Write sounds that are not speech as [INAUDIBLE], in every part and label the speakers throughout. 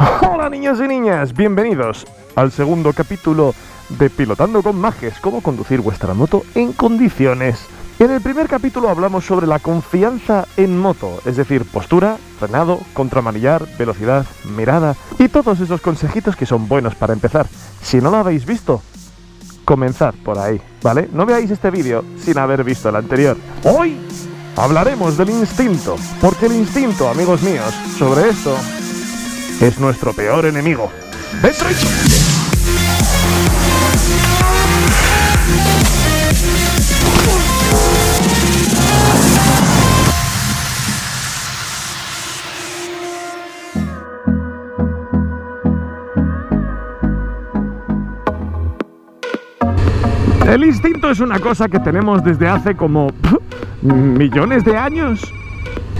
Speaker 1: Hola niños y niñas, bienvenidos al segundo capítulo de Pilotando con Mages, cómo conducir vuestra moto en condiciones. En el primer capítulo hablamos sobre la confianza en moto, es decir, postura, frenado, contramanillar, velocidad, mirada y todos esos consejitos que son buenos para empezar. Si no lo habéis visto, comenzad por ahí, ¿vale? No veáis este vídeo sin haber visto el anterior. Hoy hablaremos del instinto, porque el instinto, amigos míos, sobre esto es nuestro peor enemigo. ¡Dentro El instinto es una cosa que tenemos desde hace como [LAUGHS] millones de años.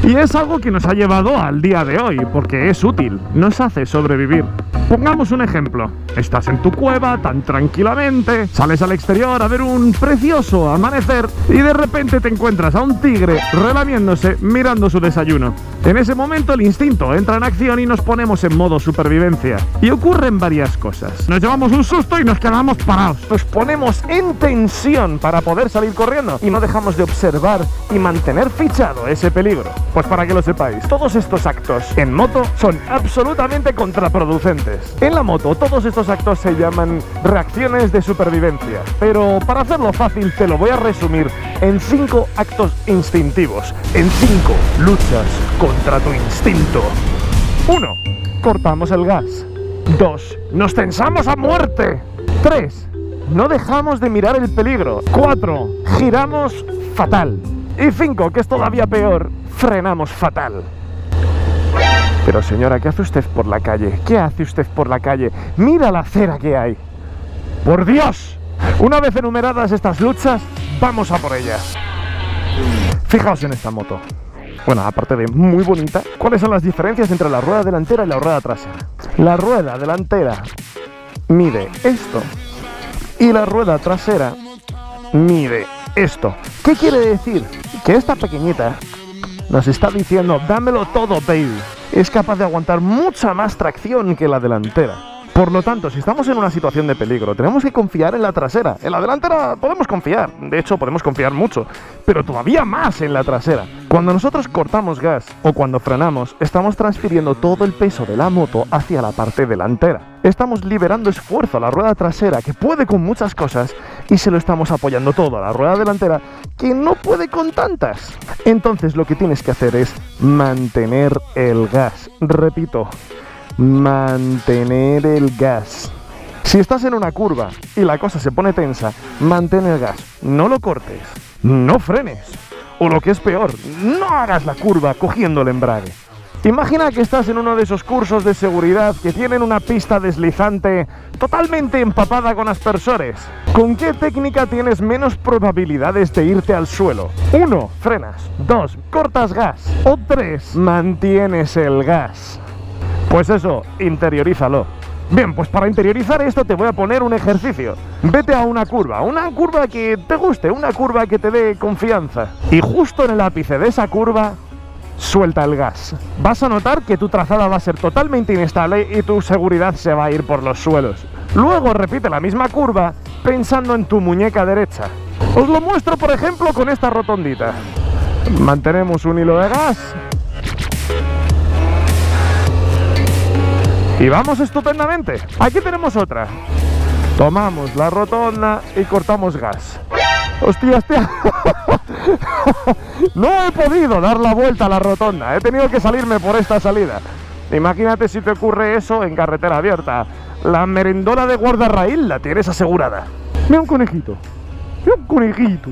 Speaker 1: Y es algo que nos ha llevado al día de hoy, porque es útil, nos hace sobrevivir. Pongamos un ejemplo. Estás en tu cueva tan tranquilamente, sales al exterior a ver un precioso amanecer y de repente te encuentras a un tigre relamiéndose mirando su desayuno. En ese momento el instinto entra en acción y nos ponemos en modo supervivencia. Y ocurren varias cosas. Nos llevamos un susto y nos quedamos parados. Nos ponemos en tensión para poder salir corriendo y no dejamos de observar y mantener fichado ese peligro. Pues para que lo sepáis, todos estos actos en moto son absolutamente contraproducentes. En la moto todos estos actos se llaman reacciones de supervivencia, pero para hacerlo fácil te lo voy a resumir en cinco actos instintivos, en cinco luchas contra tu instinto. 1. Cortamos el gas. 2. Nos tensamos a muerte. 3. No dejamos de mirar el peligro. 4. Giramos fatal. Y 5, que es todavía peor, frenamos fatal. Pero señora, ¿qué hace usted por la calle? ¿Qué hace usted por la calle? Mira la acera que hay. ¡Por Dios! Una vez enumeradas estas luchas, vamos a por ellas. Fijaos en esta moto. Bueno, aparte de muy bonita, ¿cuáles son las diferencias entre la rueda delantera y la rueda trasera? La rueda delantera mide esto y la rueda trasera mide esto. ¿Qué quiere decir? Que esta pequeñita nos está diciendo, dámelo todo, baby. Es capaz de aguantar mucha más tracción que la delantera. Por lo tanto, si estamos en una situación de peligro, tenemos que confiar en la trasera. En la delantera podemos confiar, de hecho podemos confiar mucho, pero todavía más en la trasera. Cuando nosotros cortamos gas o cuando frenamos, estamos transfiriendo todo el peso de la moto hacia la parte delantera. Estamos liberando esfuerzo a la rueda trasera, que puede con muchas cosas, y se lo estamos apoyando todo a la rueda delantera, que no puede con tantas. Entonces lo que tienes que hacer es mantener el gas. Repito, mantener el gas. Si estás en una curva y la cosa se pone tensa, mantén el gas, no lo cortes, no frenes. O lo que es peor, no hagas la curva cogiendo el embrague. Imagina que estás en uno de esos cursos de seguridad que tienen una pista deslizante totalmente empapada con aspersores. ¿Con qué técnica tienes menos probabilidades de irte al suelo? 1. Frenas. 2. Cortas gas. O 3. Mantienes el gas. Pues eso, interiorízalo. Bien, pues para interiorizar esto te voy a poner un ejercicio. Vete a una curva, una curva que te guste, una curva que te dé confianza. Y justo en el ápice de esa curva, suelta el gas. Vas a notar que tu trazada va a ser totalmente inestable y tu seguridad se va a ir por los suelos. Luego repite la misma curva pensando en tu muñeca derecha. Os lo muestro por ejemplo con esta rotondita. Mantenemos un hilo de gas, Y vamos estupendamente. Aquí tenemos otra. Tomamos la rotonda y cortamos gas. Hostia, hostia. [LAUGHS] no he podido dar la vuelta a la rotonda. He tenido que salirme por esta salida. Imagínate si te ocurre eso en carretera abierta. La merendola de guardarraíl la tienes asegurada. Mira un conejito. Mira un conejito.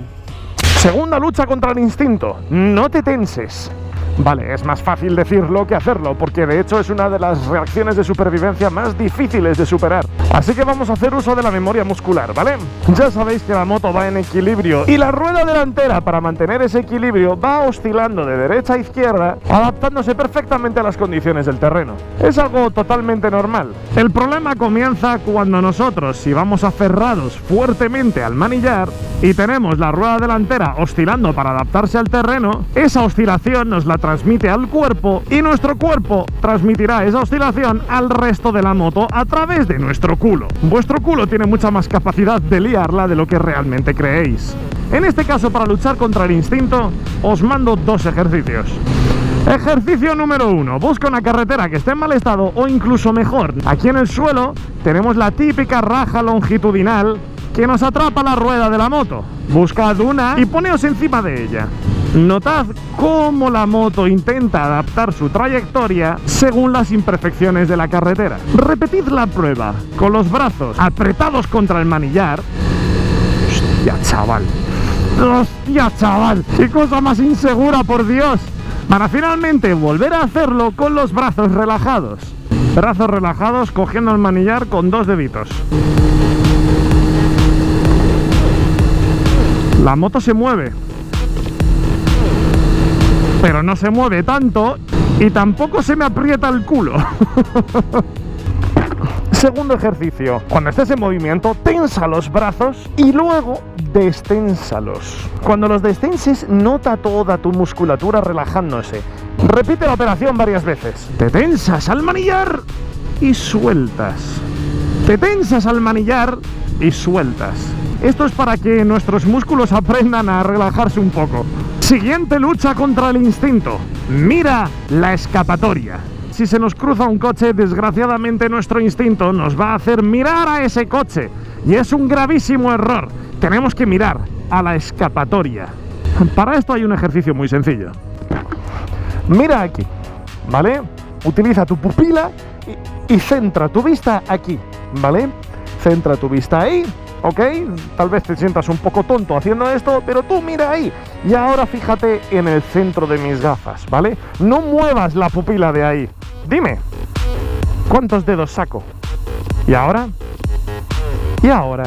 Speaker 1: Segunda lucha contra el instinto. No te tenses. Vale, es más fácil decirlo que hacerlo, porque de hecho es una de las reacciones de supervivencia más difíciles de superar. Así que vamos a hacer uso de la memoria muscular, ¿vale? Ya sabéis que la moto va en equilibrio y la rueda delantera para mantener ese equilibrio va oscilando de derecha a izquierda, adaptándose perfectamente a las condiciones del terreno. Es algo totalmente normal. El problema comienza cuando nosotros, si vamos aferrados fuertemente al manillar y tenemos la rueda delantera oscilando para adaptarse al terreno, esa oscilación nos la transmite al cuerpo y nuestro cuerpo transmitirá esa oscilación al resto de la moto a través de nuestro culo. Vuestro culo tiene mucha más capacidad de liarla de lo que realmente creéis. En este caso, para luchar contra el instinto, os mando dos ejercicios. Ejercicio número uno. Busca una carretera que esté en mal estado o incluso mejor. Aquí en el suelo tenemos la típica raja longitudinal que nos atrapa la rueda de la moto. Buscad una y poneos encima de ella. Notad cómo la moto intenta adaptar su trayectoria según las imperfecciones de la carretera. Repetid la prueba con los brazos apretados contra el manillar. Hostia, chaval. Hostia, chaval. Qué cosa más insegura, por Dios para finalmente volver a hacerlo con los brazos relajados. Brazos relajados cogiendo el manillar con dos deditos. La moto se mueve. Pero no se mueve tanto y tampoco se me aprieta el culo. [LAUGHS] Segundo ejercicio. Cuando estés en movimiento, tensa los brazos y luego desténsalos. Cuando los destenses, nota toda tu musculatura relajándose. Repite la operación varias veces. Te tensas al manillar y sueltas. Te tensas al manillar y sueltas. Esto es para que nuestros músculos aprendan a relajarse un poco. Siguiente lucha contra el instinto. Mira la escapatoria si se nos cruza un coche, desgraciadamente nuestro instinto nos va a hacer mirar a ese coche. Y es un gravísimo error. Tenemos que mirar a la escapatoria. Para esto hay un ejercicio muy sencillo. Mira aquí, ¿vale? Utiliza tu pupila y, centra tu vista aquí, ¿vale? Centra tu vista ahí ¿ok? Tal vez te sientas un poco tonto haciendo esto, pero tú mira ahí. Y ahora fíjate en el centro de mis gafas, ¿vale? No muevas la pupila de ahí. Dime, ¿cuántos dedos saco? ¿Y ahora? ¿Y ahora?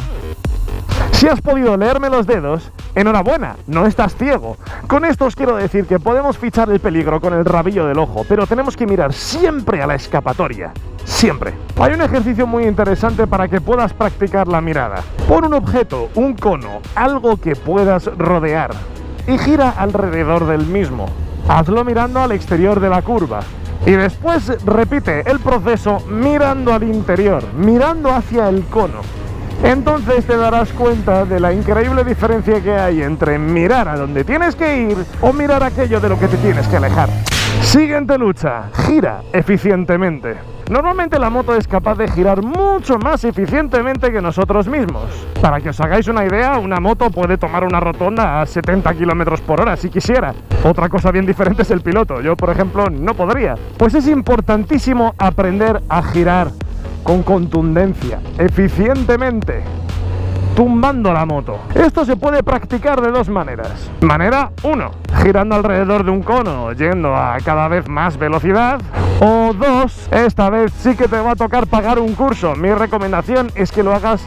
Speaker 1: Si has podido leerme los dedos, enhorabuena, no estás ciego. Con esto os quiero decir que podemos fichar el peligro con el rabillo del ojo, pero tenemos que mirar siempre a la escapatoria. Siempre. Hay un ejercicio muy interesante para que puedas practicar la mirada. Pon un objeto, un cono, algo que puedas rodear y gira alrededor del mismo. Hazlo mirando al exterior de la curva. Y después repite el proceso mirando al interior, mirando hacia el cono entonces te darás cuenta de la increíble diferencia que hay entre mirar a donde tienes que ir o mirar aquello de lo que te tienes que alejar. Siguiente lucha, gira eficientemente. Normalmente la moto es capaz de girar mucho más eficientemente que nosotros mismos. Para que os hagáis una idea, una moto puede tomar una rotonda a 70 km por hora si quisiera. Otra cosa bien diferente es el piloto. Yo, por ejemplo, no podría. Pues es importantísimo aprender a girar con contundencia, eficientemente, tumbando la moto. Esto se puede practicar de dos maneras. Manera 1, girando alrededor de un cono, yendo a cada vez más velocidad. O dos, esta vez sí que te va a tocar pagar un curso. Mi recomendación es que lo hagas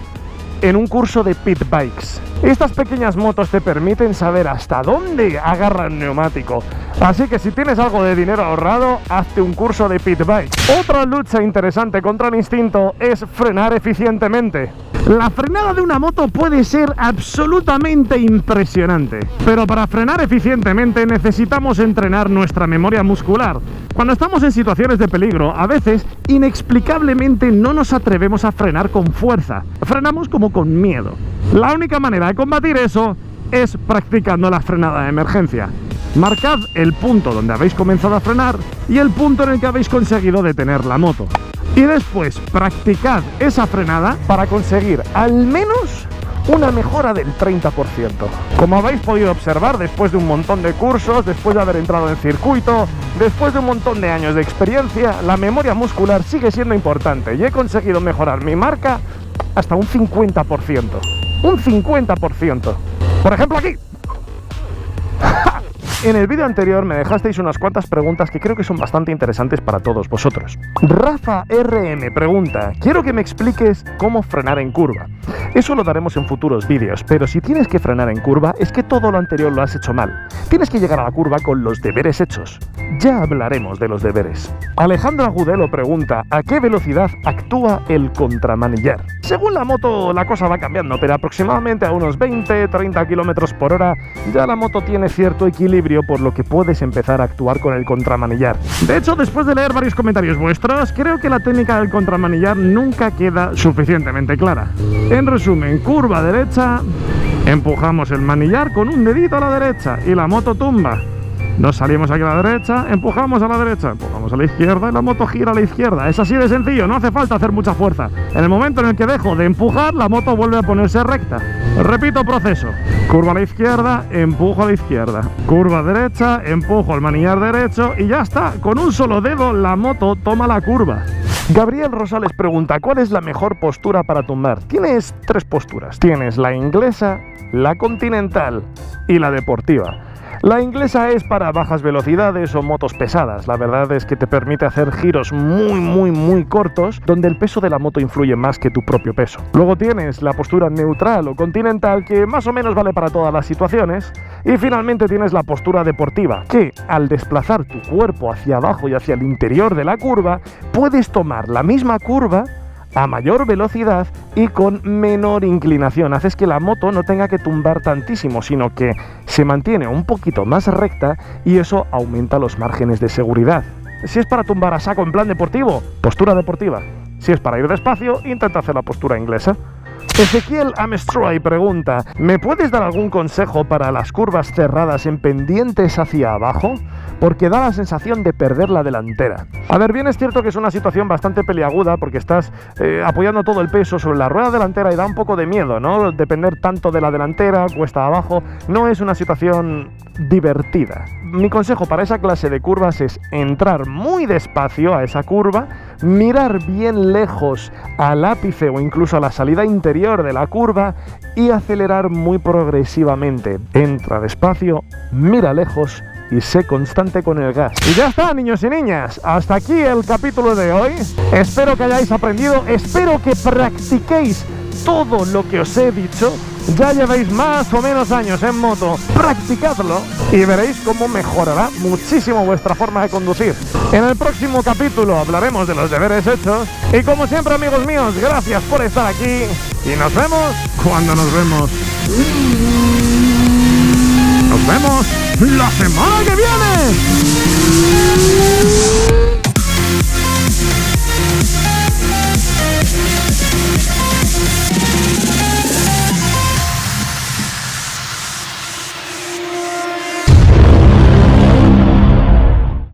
Speaker 1: en un curso de pit bikes. Estas pequeñas motos te permiten saber hasta dónde agarra el neumático. Así que si tienes algo de dinero ahorrado, hazte un curso de pit bike. Otra lucha interesante contra el instinto es frenar eficientemente. La frenada de una moto puede ser absolutamente impresionante, pero para frenar eficientemente necesitamos entrenar nuestra memoria muscular. Cuando estamos en situaciones de peligro, a veces inexplicablemente no nos atrevemos a frenar con fuerza, frenamos como con miedo. La única manera de combatir eso es practicando la frenada de emergencia. Marcad el punto donde habéis comenzado a frenar y el punto en el que habéis conseguido detener la moto y después practicad esa frenada para conseguir al menos una mejora del 30%. Como habéis podido observar, después de un montón de cursos, después de haber entrado en circuito, después de un montón de años de experiencia, la memoria muscular sigue siendo importante y he conseguido mejorar mi marca hasta un 50%. Un 50%. Por ejemplo aquí, [LAUGHS] en el vídeo anterior me dejasteis unas cuantas preguntas que creo que son bastante interesantes para todos vosotros. Rafa RM pregunta, quiero que me expliques cómo frenar en curva. Eso lo daremos en futuros vídeos, pero si tienes que frenar en curva es que todo lo anterior lo has hecho mal. Tienes que llegar a la curva con los deberes hechos. Ya hablaremos de los deberes. Alejandra Agudelo pregunta, ¿a qué velocidad actúa el contramanillar? Según la moto la cosa va cambiando, pero aproximadamente a unos 20-30 km por hora ya la moto tiene cierto equilibrio por lo que puedes empezar a actuar con el contramanillar. De hecho, después de leer varios comentarios vuestros, creo que la técnica del contramanillar nunca queda suficientemente clara. En resumen, curva derecha, empujamos el manillar con un dedito a la derecha y la moto tumba. Nos salimos aquí a la derecha, empujamos a la derecha, empujamos a la izquierda y la moto gira a la izquierda. Es así de sencillo, no hace falta hacer mucha fuerza. En el momento en el que dejo de empujar, la moto vuelve a ponerse recta. Repito proceso. Curva a la izquierda, empujo a la izquierda. Curva derecha, empujo el manillar derecho y ya está. Con un solo dedo la moto toma la curva. Gabriel Rosales pregunta, ¿cuál es la mejor postura para tumbar? Tienes tres posturas. Tienes la inglesa, la continental y la deportiva. La inglesa es para bajas velocidades o motos pesadas. La verdad es que te permite hacer giros muy, muy, muy cortos donde el peso de la moto influye más que tu propio peso. Luego tienes la postura neutral o continental que más o menos vale para todas las situaciones. Y finalmente tienes la postura deportiva que al desplazar tu cuerpo hacia abajo y hacia el interior de la curva puedes tomar la misma curva a mayor velocidad y con menor inclinación. Haces que la moto no tenga que tumbar tantísimo, sino que se mantiene un poquito más recta y eso aumenta los márgenes de seguridad. Si es para tumbar a saco en plan deportivo, postura deportiva. Si es para ir despacio, intenta hacer la postura inglesa. Ezequiel Amestroy pregunta, ¿me puedes dar algún consejo para las curvas cerradas en pendientes hacia abajo? Porque da la sensación de perder la delantera. A ver, bien es cierto que es una situación bastante peliaguda porque estás eh, apoyando todo el peso sobre la rueda delantera y da un poco de miedo, ¿no? Depender tanto de la delantera, cuesta abajo, no es una situación divertida. Mi consejo para esa clase de curvas es entrar muy despacio a esa curva, mirar bien lejos al ápice o incluso a la salida interior de la curva y acelerar muy progresivamente. Entra despacio, mira lejos y sé constante con el gas. Y ya está, niños y niñas. Hasta aquí el capítulo de hoy. Espero que hayáis aprendido, espero que practiquéis todo lo que os he dicho. Ya lleváis más o menos años en moto, practicadlo y veréis cómo mejorará muchísimo vuestra forma de conducir. En el próximo capítulo hablaremos de los deberes hechos y como siempre amigos míos, gracias por estar aquí y nos vemos cuando nos vemos. Nos vemos la semana que viene.